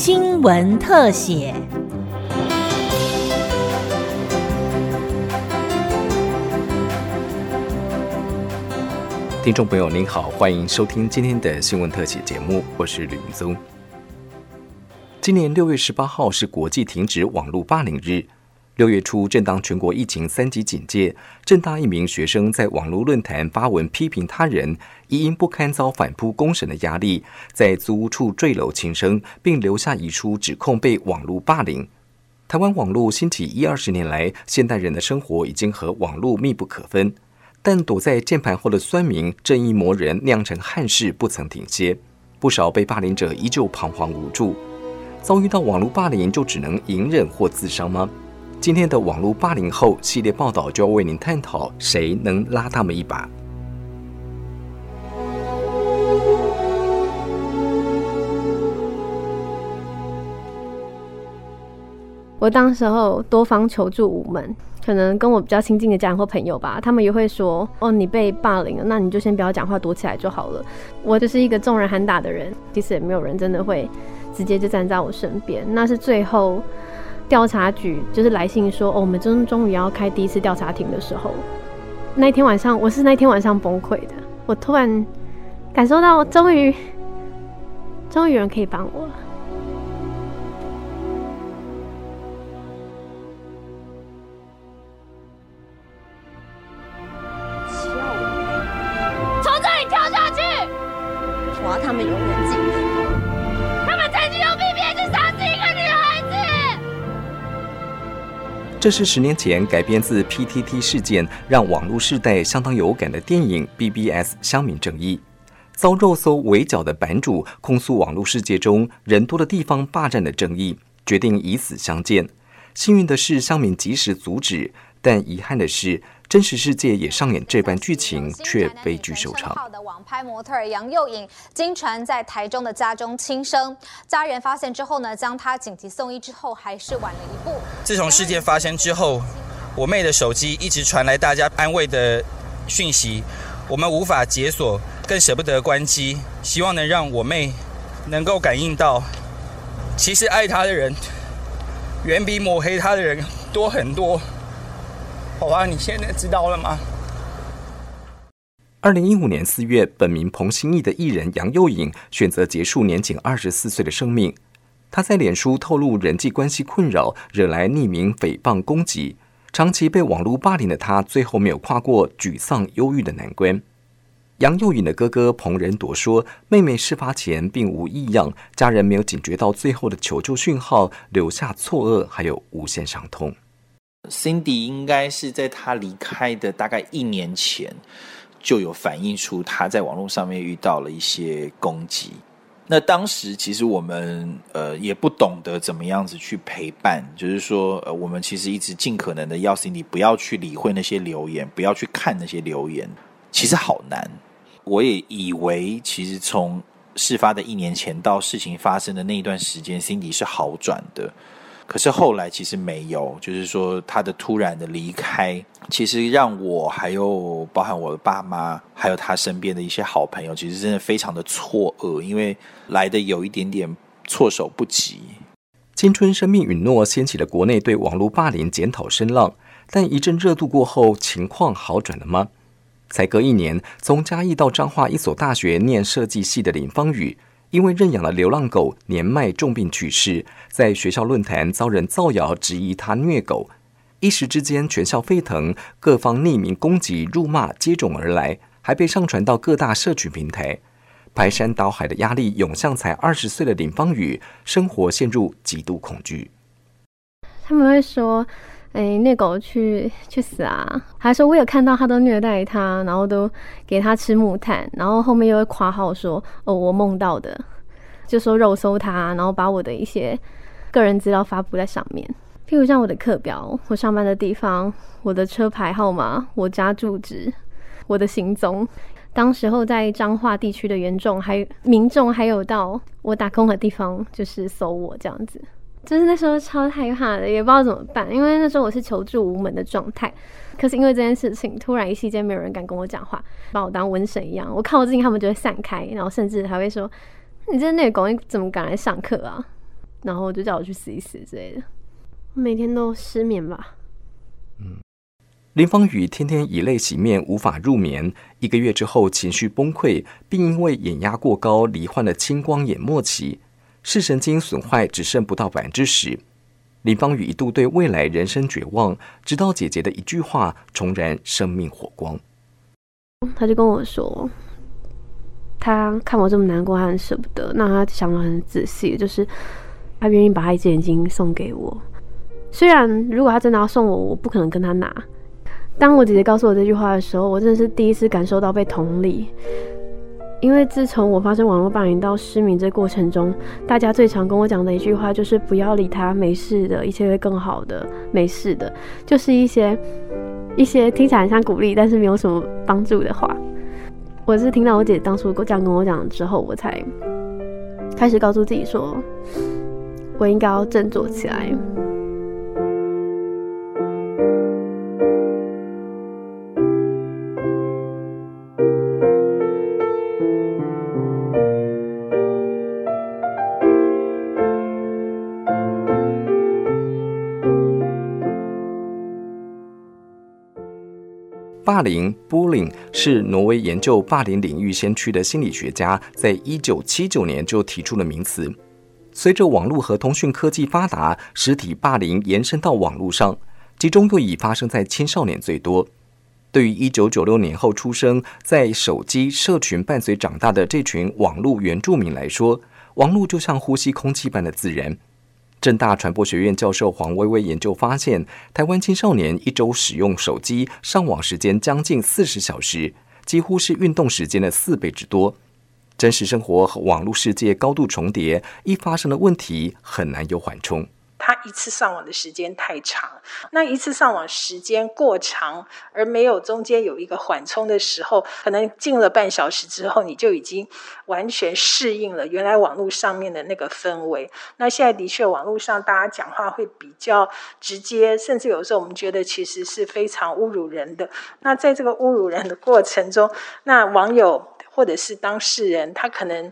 新闻特写。听众朋友您好，欢迎收听今天的新闻特写节目，我是吕云宗。今年六月十八号是国际停止网络霸凌日。六月初，正当全国疫情三级警戒，正大一名学生在网络论坛发文批评他人，疑因不堪遭反扑公审的压力，在租屋处坠楼轻生，并留下遗书指控被网络霸凌。台湾网络兴起一二十年来，现代人的生活已经和网络密不可分，但躲在键盘后的酸民、正义魔人酿成憾事不曾停歇，不少被霸凌者依旧彷徨无助。遭遇到网络霸凌，就只能隐忍或自伤吗？今天的网络八零后系列报道就要为您探讨：谁能拉他们一把？我当时候多方求助无门，可能跟我比较亲近的家人或朋友吧，他们也会说：“哦，你被霸凌了，那你就先不要讲话，躲起来就好了。”我就是一个众人喊打的人，其实也没有人真的会直接就站在我身边。那是最后。调查局就是来信说，哦，我们终终于要开第一次调查庭的时候，那天晚上我是那天晚上崩溃的，我突然感受到，终于，终于有人可以帮我了。这是十年前改编自 PTT 事件，让网络世代相当有感的电影《BBS 乡民正义》。遭肉搜围剿的版主控诉网络世界中人多的地方霸占的正义，决定以死相见。幸运的是，乡民及时阻止，但遗憾的是。真实世界也上演这般剧情，却悲剧收场。号的网拍模特杨佑颖，经传在台中的家中轻生，家人发现之后呢，将她紧急送医之后，还是晚了一步。自从事件发生之后，我妹的手机一直传来大家安慰的讯息，我们无法解锁，更舍不得关机，希望能让我妹能够感应到，其实爱她的人，远比抹黑她的人多很多。好啊，你现在知道了吗？二零一五年四月，本名彭新义的艺人杨佑颖选择结束年仅二十四岁的生命。他在脸书透露人际关系困扰，惹来匿名诽谤攻击。长期被网络霸凌的他，最后没有跨过沮丧、忧郁的难关。杨佑颖的哥哥彭仁铎说：“妹妹事发前并无异样，家人没有警觉到最后的求救讯号，留下错愕，还有无限伤痛。” Cindy 应该是在他离开的大概一年前，就有反映出他在网络上面遇到了一些攻击。那当时其实我们呃也不懂得怎么样子去陪伴，就是说呃我们其实一直尽可能的要 Cindy 不要去理会那些留言，不要去看那些留言，其实好难。我也以为其实从事发的一年前到事情发生的那一段时间，Cindy 是好转的。可是后来其实没有，就是说他的突然的离开，其实让我还有包含我的爸妈，还有他身边的一些好朋友，其实真的非常的错愕，因为来的有一点点措手不及。青春生命允诺掀起了国内对网络霸凌检讨声浪，但一阵热度过后，情况好转了吗？才隔一年，从嘉义到彰化一所大学念设计系的林芳宇。因为认养了流浪狗，年迈重病去世，在学校论坛遭人造谣，质疑他虐狗，一时之间全校沸腾，各方匿名攻击、辱骂接踵而来，还被上传到各大社群平台，排山倒海的压力涌向才二十岁的林芳宇，生活陷入极度恐惧。他们会说。哎，虐狗去去死啊！还说我有看到他都虐待他，然后都给他吃木炭，然后后面又会夸号说哦，我梦到的，就说肉搜他，然后把我的一些个人资料发布在上面，譬如像我的课表、我上班的地方、我的车牌号码、我家住址、我的行踪。当时候在彰化地区的原众还民众还有到我打工的地方，就是搜我这样子。就是那时候超害怕的，也不知道怎么办，因为那时候我是求助无门的状态。可是因为这件事情，突然一期间没有人敢跟我讲话，把我当瘟神一样。我靠近他们就会散开，然后甚至还会说：“你这虐狗，你怎么敢来上课啊？”然后就叫我去死一死之类的。每天都失眠吧。嗯林芳雨天天以泪洗面，无法入眠。一个月之后，情绪崩溃，并因为眼压过高，罹患了青光眼末期，视神经损坏只剩不到百分之十。林芳雨一度对未来人生绝望，直到姐姐的一句话重燃生命火光。他就跟我说，他看我这么难过，他很舍不得。那他想的很仔细，就是他愿意把他一只眼睛送给我。虽然如果他真的要送我，我不可能跟他拿。当我姐姐告诉我这句话的时候，我真的是第一次感受到被同理。因为自从我发生网络霸凌到失明这过程中，大家最常跟我讲的一句话就是“不要理他，没事的，一切会更好的，没事的”，就是一些一些听起来很像鼓励，但是没有什么帮助的话。我是听到我姐当初这样跟我讲之后，我才开始告诉自己说，我应该要振作起来。霸凌 （bullying） 是挪威研究霸凌领域先驱的心理学家在一九七九年就提出的名词。随着网络和通讯科技发达，实体霸凌延伸到网络上，其中又以发生在青少年最多。对于一九九六年后出生在手机社群伴随长大的这群网络原住民来说，网络就像呼吸空气般的自然。正大传播学院教授黄薇薇研究发现，台湾青少年一周使用手机上网时间将近四十小时，几乎是运动时间的四倍之多。真实生活和网络世界高度重叠，一发生的问题很难有缓冲。他一次上网的时间太长，那一次上网时间过长，而没有中间有一个缓冲的时候，可能进了半小时之后，你就已经完全适应了原来网络上面的那个氛围。那现在的确，网络上大家讲话会比较直接，甚至有时候我们觉得其实是非常侮辱人的。那在这个侮辱人的过程中，那网友或者是当事人，他可能。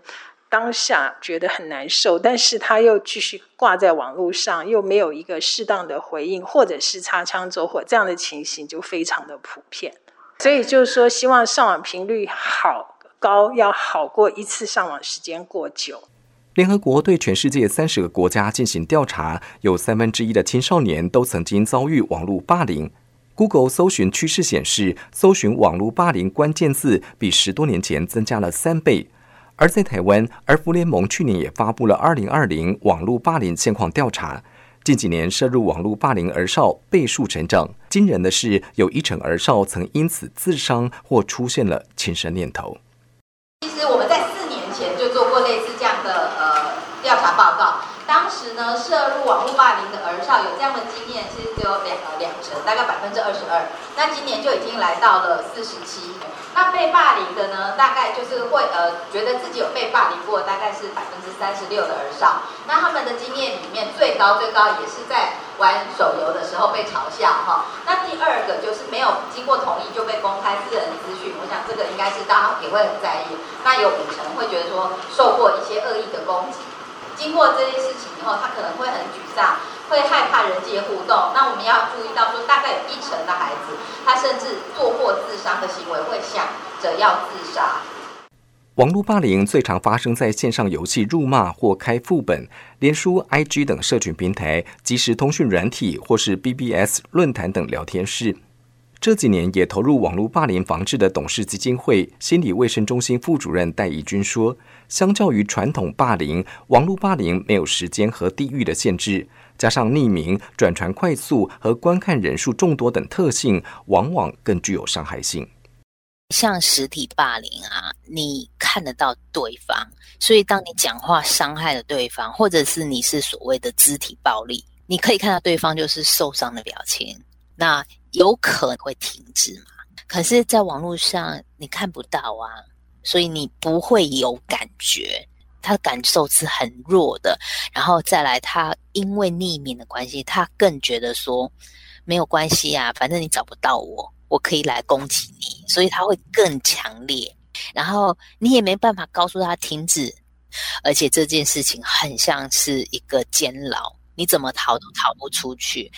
当下觉得很难受，但是他又继续挂在网络上，又没有一个适当的回应，或者是擦枪走火，这样的情形就非常的普遍。所以就是说，希望上网频率好高，要好过一次上网时间过久。联合国对全世界三十个国家进行调查，有三分之一的青少年都曾经遭遇网络霸凌。Google 搜寻趋势显示，搜寻网络霸凌关键字比十多年前增加了三倍。而在台湾，儿福联盟去年也发布了《二零二零网络霸凌现况调查》，近几年涉入网络霸凌儿少倍数成长。惊人的是，有一成儿少曾因此自伤或出现了轻生念头。其实我们在四年前就做过类似这样的呃调查报告，当时呢涉入网络霸凌的儿少有这样的经验，其实只有两两成，大概百分之二十二。那今年就已经来到了四十七。那被霸凌的呢，大概就是会呃觉得自己有被霸凌过，大概是百分之三十六的儿少。那他们的经验里面最高最高也是在玩手游的时候被嘲笑哈。那第二个就是没有经过同意就被公开私人资讯，我想这个应该是大家也会很在意。那有五成会觉得说受过一些恶意的攻击，经过这些事情以后，他可能会很沮丧。会害怕人际互动，那我们要注意到说，大概有一成的孩子，他甚至做过自杀的行为，会想着要自杀。网络霸凌最常发生在线上游戏辱骂或开副本、连书、IG 等社群平台、即时通讯软体或是 BBS 论坛等聊天室。这几年也投入网络霸凌防治的董事基金会心理卫生中心副主任戴怡君说：“相较于传统霸凌，网络霸凌没有时间和地域的限制。”加上匿名、转传快速和观看人数众多等特性，往往更具有伤害性。像实体霸凌啊，你看得到对方，所以当你讲话伤害了对方，或者是你是所谓的肢体暴力，你可以看到对方就是受伤的表情，那有可能会停止嘛？可是，在网络上你看不到啊，所以你不会有感觉。他的感受是很弱的，然后再来，他因为匿名的关系，他更觉得说没有关系啊，反正你找不到我，我可以来攻击你，所以他会更强烈。然后你也没办法告诉他停止，而且这件事情很像是一个监牢，你怎么逃都逃不出去，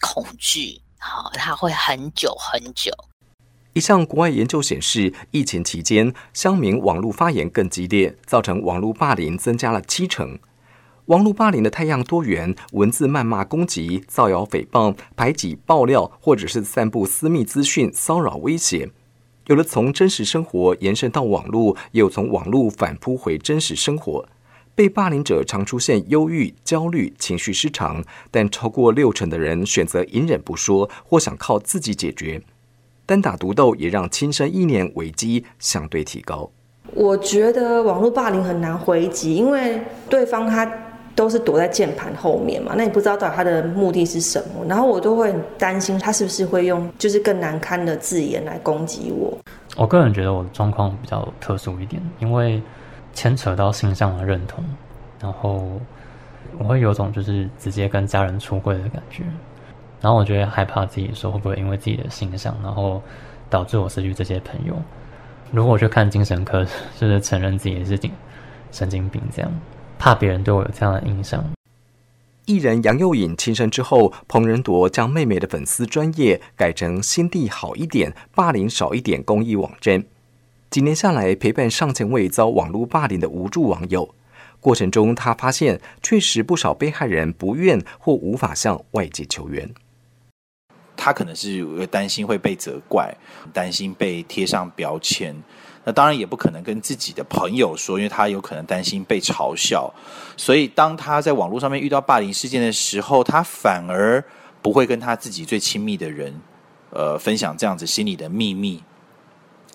恐惧，好，它会很久很久。一项国外研究显示，疫情期间乡民网络发言更激烈，造成网络霸凌增加了七成。网络霸凌的太阳多元，文字谩骂、攻击、造谣、诽谤、排挤、爆料，或者是散布私密资讯、骚扰、威胁。有了从真实生活延伸到网络，也有从网络反扑回真实生活。被霸凌者常出现忧郁、焦虑、情绪失常，但超过六成的人选择隐忍不说，或想靠自己解决。单打独斗也让亲身意念危机相对提高。我觉得网络霸凌很难回击，因为对方他。都是躲在键盘后面嘛，那你不知道到底他的目的是什么，然后我都会担心他是不是会用就是更难堪的字眼来攻击我。我个人觉得我的状况比较特殊一点，因为牵扯到性上的认同，然后我会有种就是直接跟家人出柜的感觉，然后我觉得害怕自己说会不会因为自己的形象，然后导致我失去这些朋友。如果我去看精神科，就是承认自己是精神经病这样。怕别人对我有这样的印象。艺人杨佑颖轻生之后，彭仁铎将妹妹的粉丝专业改成“心地好一点，霸凌少一点”公益网站。几年下来，陪伴上千位遭网络霸凌的无助网友。过程中，他发现确实不少被害人不愿或无法向外界求援。他可能是担心会被责怪，担心被贴上标签。那当然也不可能跟自己的朋友说，因为他有可能担心被嘲笑，所以当他在网络上面遇到霸凌事件的时候，他反而不会跟他自己最亲密的人，呃，分享这样子心里的秘密。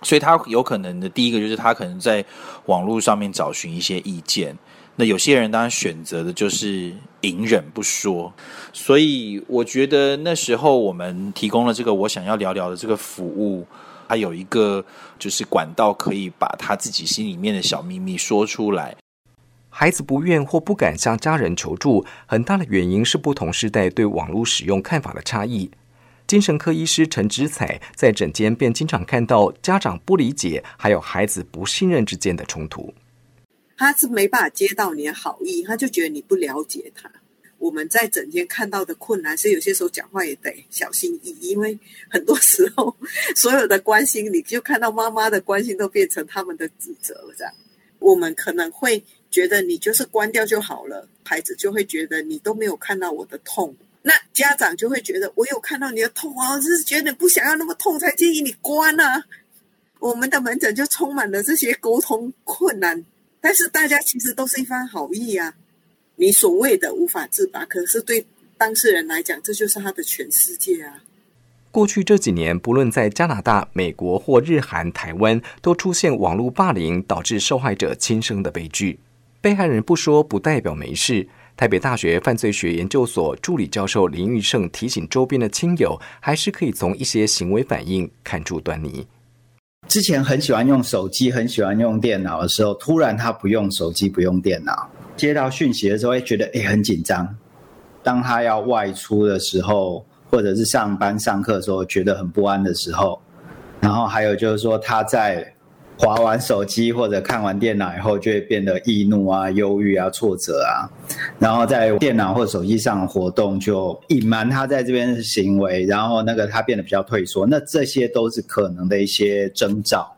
所以他有可能的第一个就是他可能在网络上面找寻一些意见。那有些人当然选择的就是隐忍不说。所以我觉得那时候我们提供了这个我想要聊聊的这个服务。他有一个就是管道，可以把他自己心里面的小秘密说出来。孩子不愿或不敢向家人求助，很大的原因是不同时代对网络使用看法的差异。精神科医师陈之彩在诊间便经常看到家长不理解，还有孩子不信任之间的冲突。他是没办法接到你的好意，他就觉得你不了解他。我们在整天看到的困难，是有些时候讲话也得小心翼翼，因为很多时候所有的关心，你就看到妈妈的关心都变成他们的指责了。这样，我们可能会觉得你就是关掉就好了，孩子就会觉得你都没有看到我的痛，那家长就会觉得我有看到你的痛啊，就是觉得不想要那么痛才建议你关啊。我们的门诊就充满了这些沟通困难，但是大家其实都是一番好意啊。你所谓的无法自拔，可是对当事人来讲，这就是他的全世界啊！过去这几年，不论在加拿大、美国或日韩、台湾，都出现网络霸凌导致受害者轻生的悲剧。被害人不说，不代表没事。台北大学犯罪学研究所助理教授林玉胜提醒周边的亲友，还是可以从一些行为反应看出端倪。之前很喜欢用手机、很喜欢用电脑的时候，突然他不用手机、不用电脑。接到讯息的时候，会觉得诶很紧张。当他要外出的时候，或者是上班上课的时候，觉得很不安的时候。然后还有就是说，他在划完手机或者看完电脑以后，就会变得易怒啊、忧郁啊、挫折啊。然后在电脑或手机上活动，就隐瞒他在这边的行为。然后那个他变得比较退缩。那这些都是可能的一些征兆。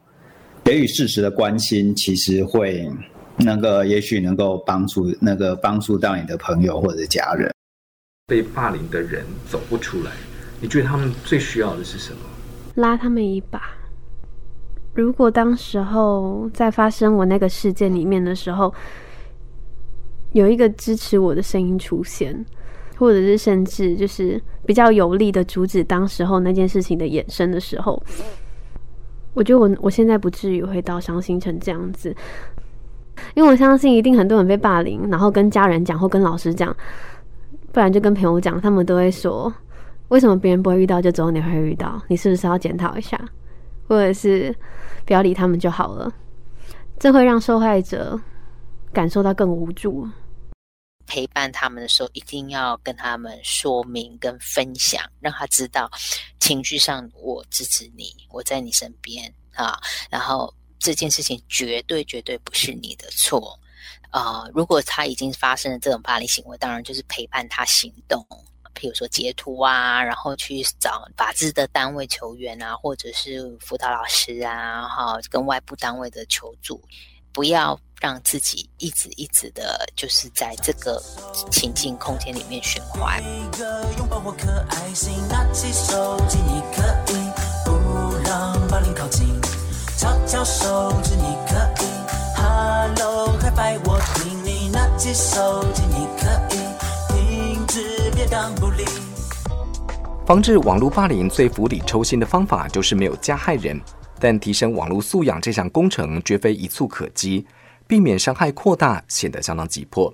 给予事实的关心，其实会。那个也许能够帮助那个帮助到你的朋友或者家人。被霸凌的人走不出来，你觉得他们最需要的是什么？拉他们一把。如果当时候在发生我那个事件里面的时候，有一个支持我的声音出现，或者是甚至就是比较有力的阻止当时候那件事情的衍生的时候，我觉得我我现在不至于会到伤心成这样子。因为我相信，一定很多人被霸凌，然后跟家人讲或跟老师讲，不然就跟朋友讲，他们都会说：为什么别人不会遇到，就只有你会遇到？你是不是要检讨一下，或者是不要理他们就好了？这会让受害者感受到更无助。陪伴他们的时候，一定要跟他们说明跟分享，让他知道情绪上我支持你，我在你身边啊，然后。这件事情绝对绝对不是你的错，呃，如果他已经发生了这种霸凌行为，当然就是陪伴他行动，譬如说截图啊，然后去找法治的单位求援啊，或者是辅导老师啊，哈，跟外部单位的求助，不要让自己一直一直的，就是在这个情境空间里面循环。悄悄手指，你可以。Hello，嗨拜，我听你拿起手机，你可以防治网络霸凌最釜底抽薪的方法就是没有加害人，但提升网络素养这项工程绝非一蹴可及，避免伤害扩大显得相当急迫。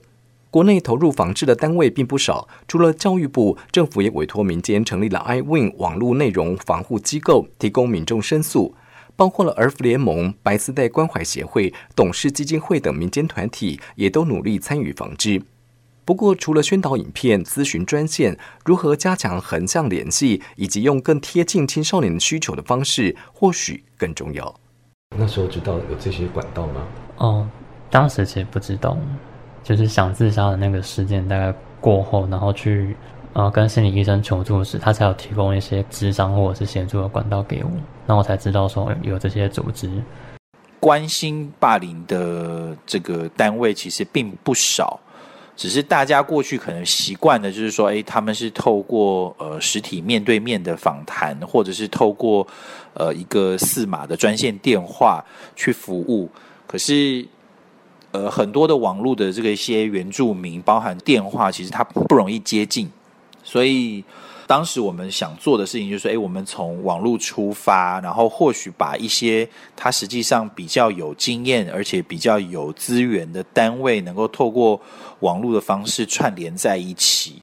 国内投入防治的单位并不少，除了教育部，政府也委托民间成立了 iWin 网络内容防护机构，提供民众申诉。包括了儿福联盟、白丝带关怀协会、董事基金会等民间团体，也都努力参与防治。不过，除了宣导影片、咨询专线，如何加强横向联系，以及用更贴近青少年需求的方式，或许更重要。那时候知道有这些管道吗？哦，当时其实不知道，就是想自杀的那个事件大概过后，然后去。呃，跟心理医生求助时，他才有提供一些智商或者是协助的管道给我，那我才知道说有这些组织关心霸凌的这个单位其实并不少，只是大家过去可能习惯的就是说，哎，他们是透过呃实体面对面的访谈，或者是透过呃一个四码的专线电话去服务，可是呃很多的网络的这个一些原住民，包含电话，其实它不容易接近。所以，当时我们想做的事情就是，哎，我们从网络出发，然后或许把一些他实际上比较有经验，而且比较有资源的单位，能够透过网络的方式串联在一起。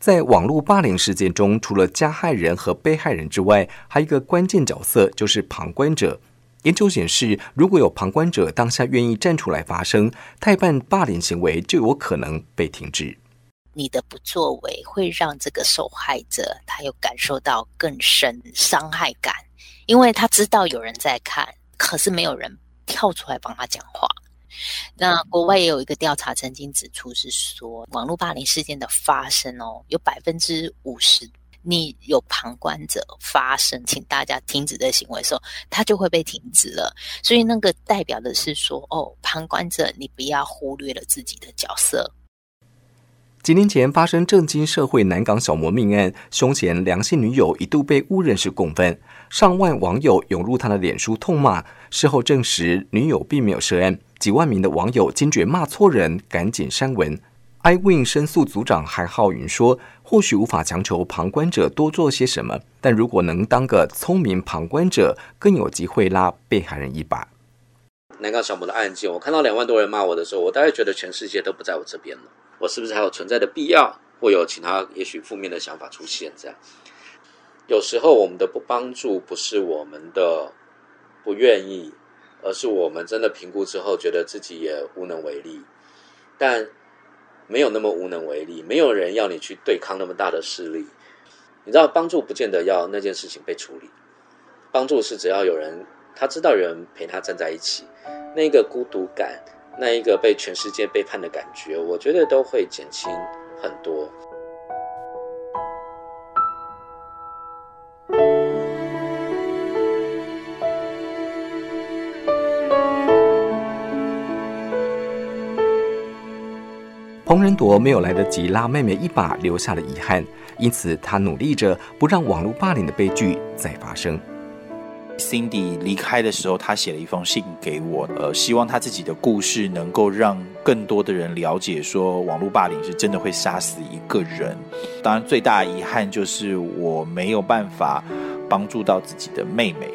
在网络霸凌事件中，除了加害人和被害人之外，还有一个关键角色就是旁观者。研究显示，如果有旁观者当下愿意站出来发声，太办霸凌行为就有可能被停止。你的不作为会让这个受害者他有感受到更深伤害感，因为他知道有人在看，可是没有人跳出来帮他讲话。那国外也有一个调查曾经指出，是说网络霸凌事件的发生哦，有百分之五十，你有旁观者发生，请大家停止的行为的时候，他就会被停止了。所以那个代表的是说，哦，旁观者你不要忽略了自己的角色。几年前发生震惊社会南港小魔命案，凶嫌梁姓女友一度被误认是共犯，上万网友涌入他的脸书痛骂。事后证实女友并没有涉案，几万名的网友惊觉骂错人，赶紧删文。iWin 申诉组长韩浩云说：“或许无法强求旁观者多做些什么，但如果能当个聪明旁观者，更有机会拉被害人一把。”南港小魔的案件，我看到两万多人骂我的时候，我大概觉得全世界都不在我这边了。我是不是还有存在的必要，或有其他也许负面的想法出现？这样，有时候我们的不帮助不是我们的不愿意，而是我们真的评估之后觉得自己也无能为力。但没有那么无能为力，没有人要你去对抗那么大的势力。你知道，帮助不见得要那件事情被处理，帮助是只要有人他知道有人陪他站在一起，那个孤独感。那一个被全世界背叛的感觉，我觉得都会减轻很多。彭仁铎没有来得及拉妹妹一把，留下了遗憾，因此他努力着不让网络霸凌的悲剧再发生。Cindy 离开的时候，他写了一封信给我，呃，希望他自己的故事能够让更多的人了解，说网络霸凌是真的会杀死一个人。当然，最大的遗憾就是我没有办法帮助到自己的妹妹。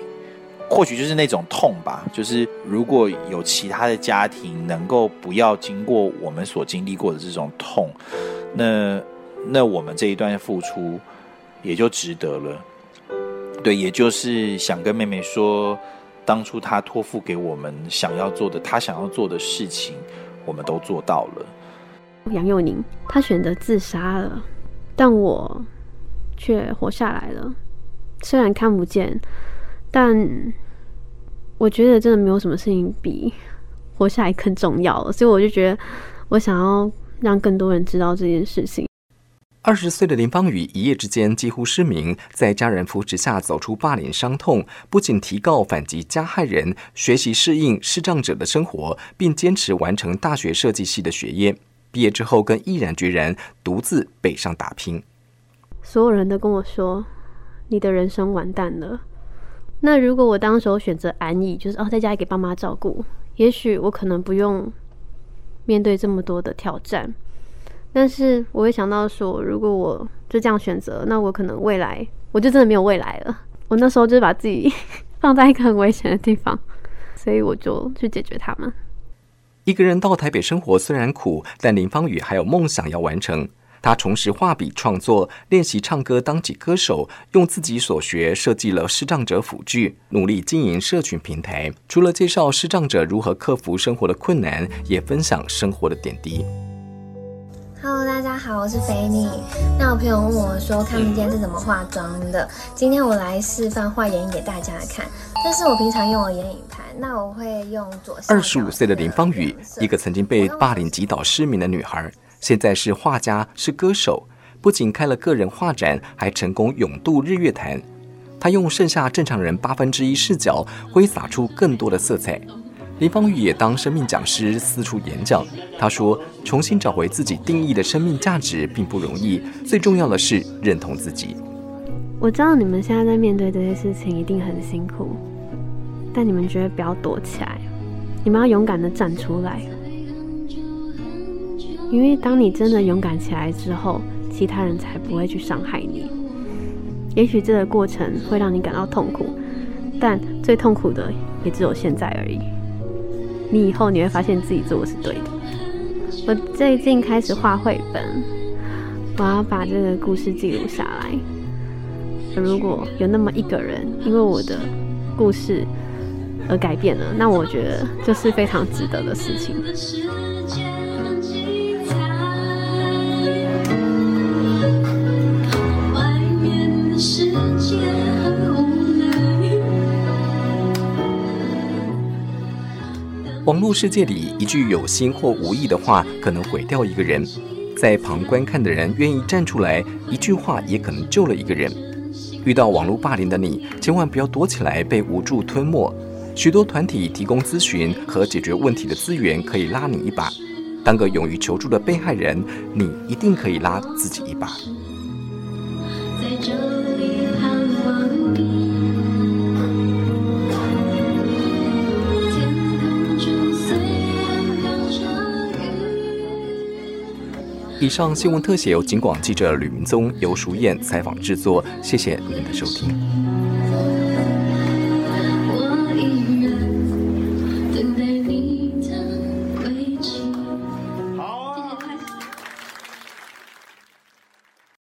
或许就是那种痛吧，就是如果有其他的家庭能够不要经过我们所经历过的这种痛，那那我们这一段付出也就值得了。对，也就是想跟妹妹说，当初她托付给我们想要做的，她想要做的事情，我们都做到了。杨佑宁，他选择自杀了，但我却活下来了。虽然看不见，但我觉得真的没有什么事情比活下来更重要了。所以我就觉得，我想要让更多人知道这件事情。二十岁的林芳宇一夜之间几乎失明，在家人扶持下走出霸凌伤痛，不仅提告反击加害人，学习适应视障者的生活，并坚持完成大学设计系的学业。毕业之后，更毅然决然独自北上打拼。所有人都跟我说：“你的人生完蛋了。”那如果我当时候选择安逸，就是哦，在家里给爸妈照顾，也许我可能不用面对这么多的挑战。但是我会想到说，如果我就这样选择，那我可能未来我就真的没有未来了。我那时候就是把自己放在一个很危险的地方，所以我就去解决他们。一个人到台北生活虽然苦，但林芳雨还有梦想要完成。他重拾画笔创作，练习唱歌当起歌手，用自己所学设计了视障者辅具，努力经营社群平台。除了介绍视障者如何克服生活的困难，也分享生活的点滴。Hello，大家好，我是菲尼。那我朋友问我说，看不见是怎么化妆的？今天我来示范画眼影给大家看。这是我平常用的眼影盘。那我会用左。二十五岁的林芳雨，一个曾经被霸凌击倒失明的女孩，现在是画家，是歌手，不仅开了个人画展，还成功勇渡日月潭。她用剩下正常人八分之一视角，挥洒出更多的色彩。林芳玉也当生命讲师四处演讲。他说：“重新找回自己定义的生命价值并不容易，最重要的是认同自己。”我知道你们现在在面对这些事情一定很辛苦，但你们绝对不要躲起来，你们要勇敢的站出来。因为当你真的勇敢起来之后，其他人才不会去伤害你。也许这个过程会让你感到痛苦，但最痛苦的也只有现在而已。你以后你会发现自己做的是对的。我最近开始画绘本，我要把这个故事记录下来。如果有那么一个人因为我的故事而改变了，那我觉得这是非常值得的事情。络世界里，一句有心或无意的话，可能毁掉一个人；在旁观看的人愿意站出来，一句话也可能救了一个人。遇到网络霸凌的你，千万不要躲起来被无助吞没。许多团体提供咨询和解决问题的资源，可以拉你一把。当个勇于求助的被害人，你一定可以拉自己一把。以上新闻特写由警广记者吕明宗、尤淑燕采访制作，谢谢您的收听。